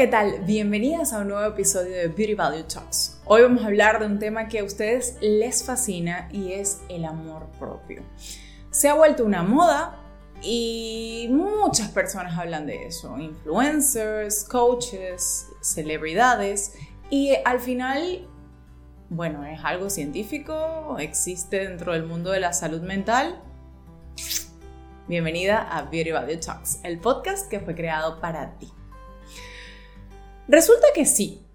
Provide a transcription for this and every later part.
¿qué tal? Bienvenidas a un nuevo episodio de Beauty Value Talks. Hoy vamos a hablar de un tema que a ustedes les fascina y es el amor propio. Se ha vuelto una moda y muchas personas hablan de eso, influencers, coaches, celebridades y al final, bueno, es algo científico, existe dentro del mundo de la salud mental. Bienvenida a Beauty Value Talks, el podcast que fue creado para ti. Resulta que sí.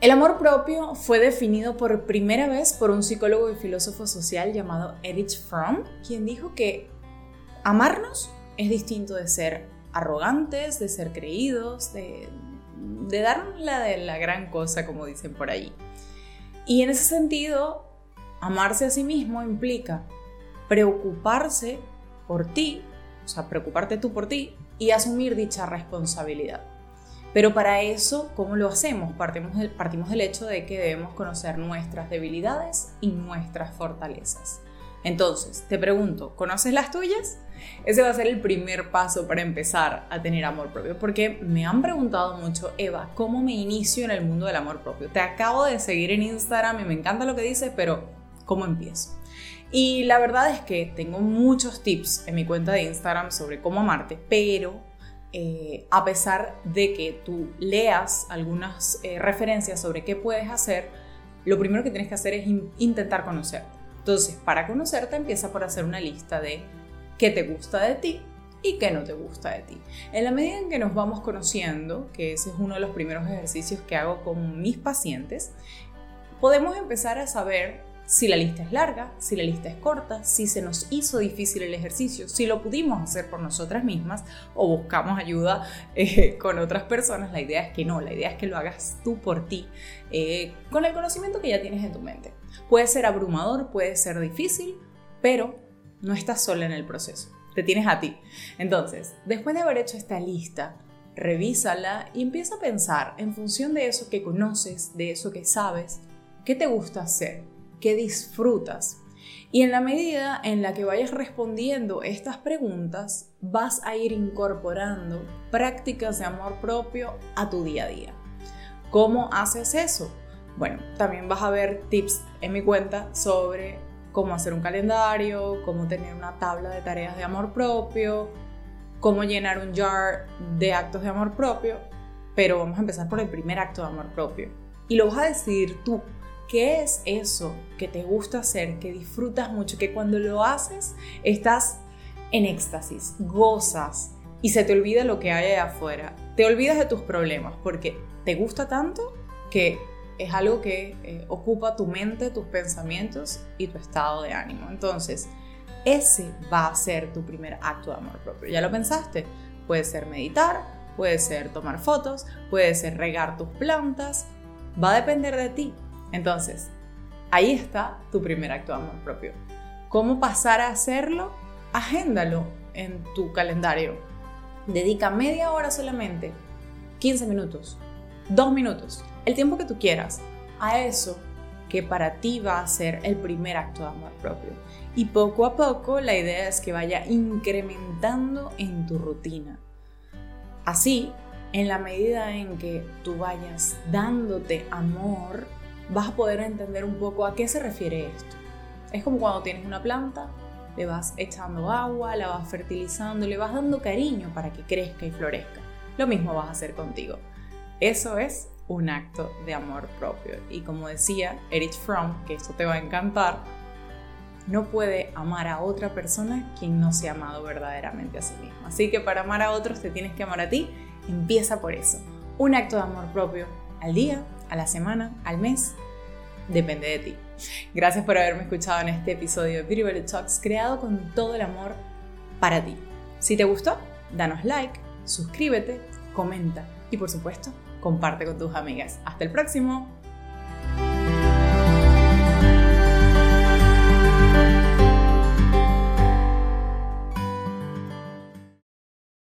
El amor propio fue definido por primera vez por un psicólogo y filósofo social llamado Erich Fromm, quien dijo que amarnos es distinto de ser arrogantes, de ser creídos, de, de darnos la de la gran cosa, como dicen por ahí. Y en ese sentido, amarse a sí mismo implica preocuparse por ti, o sea, preocuparte tú por ti y asumir dicha responsabilidad. Pero para eso, ¿cómo lo hacemos? Partimos del, partimos del hecho de que debemos conocer nuestras debilidades y nuestras fortalezas. Entonces, te pregunto, ¿conoces las tuyas? Ese va a ser el primer paso para empezar a tener amor propio, porque me han preguntado mucho, Eva, ¿cómo me inicio en el mundo del amor propio? Te acabo de seguir en Instagram y me encanta lo que dices, pero ¿cómo empiezo? Y la verdad es que tengo muchos tips en mi cuenta de Instagram sobre cómo amarte, pero eh, a pesar de que tú leas algunas eh, referencias sobre qué puedes hacer, lo primero que tienes que hacer es intentar conocerte. Entonces, para conocerte empieza por hacer una lista de qué te gusta de ti y qué no te gusta de ti. En la medida en que nos vamos conociendo, que ese es uno de los primeros ejercicios que hago con mis pacientes, podemos empezar a saber si la lista es larga, si la lista es corta, si se nos hizo difícil el ejercicio, si lo pudimos hacer por nosotras mismas o buscamos ayuda eh, con otras personas, la idea es que no, la idea es que lo hagas tú por ti, eh, con el conocimiento que ya tienes en tu mente. Puede ser abrumador, puede ser difícil, pero no estás sola en el proceso, te tienes a ti. Entonces, después de haber hecho esta lista, revísala y empieza a pensar en función de eso que conoces, de eso que sabes, qué te gusta hacer que disfrutas. Y en la medida en la que vayas respondiendo estas preguntas, vas a ir incorporando prácticas de amor propio a tu día a día. ¿Cómo haces eso? Bueno, también vas a ver tips en mi cuenta sobre cómo hacer un calendario, cómo tener una tabla de tareas de amor propio, cómo llenar un jar de actos de amor propio, pero vamos a empezar por el primer acto de amor propio. Y lo vas a decidir tú, ¿Qué es eso que te gusta hacer, que disfrutas mucho, que cuando lo haces estás en éxtasis, gozas y se te olvida lo que hay allá afuera? Te olvidas de tus problemas porque te gusta tanto que es algo que eh, ocupa tu mente, tus pensamientos y tu estado de ánimo. Entonces, ese va a ser tu primer acto de amor propio. ¿Ya lo pensaste? Puede ser meditar, puede ser tomar fotos, puede ser regar tus plantas. Va a depender de ti. Entonces, ahí está tu primer acto de amor propio. ¿Cómo pasar a hacerlo? Agéndalo en tu calendario. Dedica media hora solamente, 15 minutos, 2 minutos, el tiempo que tú quieras, a eso que para ti va a ser el primer acto de amor propio. Y poco a poco la idea es que vaya incrementando en tu rutina. Así, en la medida en que tú vayas dándote amor, vas a poder entender un poco a qué se refiere esto. Es como cuando tienes una planta, le vas echando agua, la vas fertilizando, le vas dando cariño para que crezca y florezca. Lo mismo vas a hacer contigo. Eso es un acto de amor propio. Y como decía Erich Fromm, que esto te va a encantar, no puede amar a otra persona quien no se ha amado verdaderamente a sí mismo. Así que para amar a otros te tienes que amar a ti. Empieza por eso. Un acto de amor propio al día, a la semana, al mes, depende de ti. Gracias por haberme escuchado en este episodio de Beauty Talks creado con todo el amor para ti. Si te gustó, danos like, suscríbete, comenta y por supuesto, comparte con tus amigas. Hasta el próximo.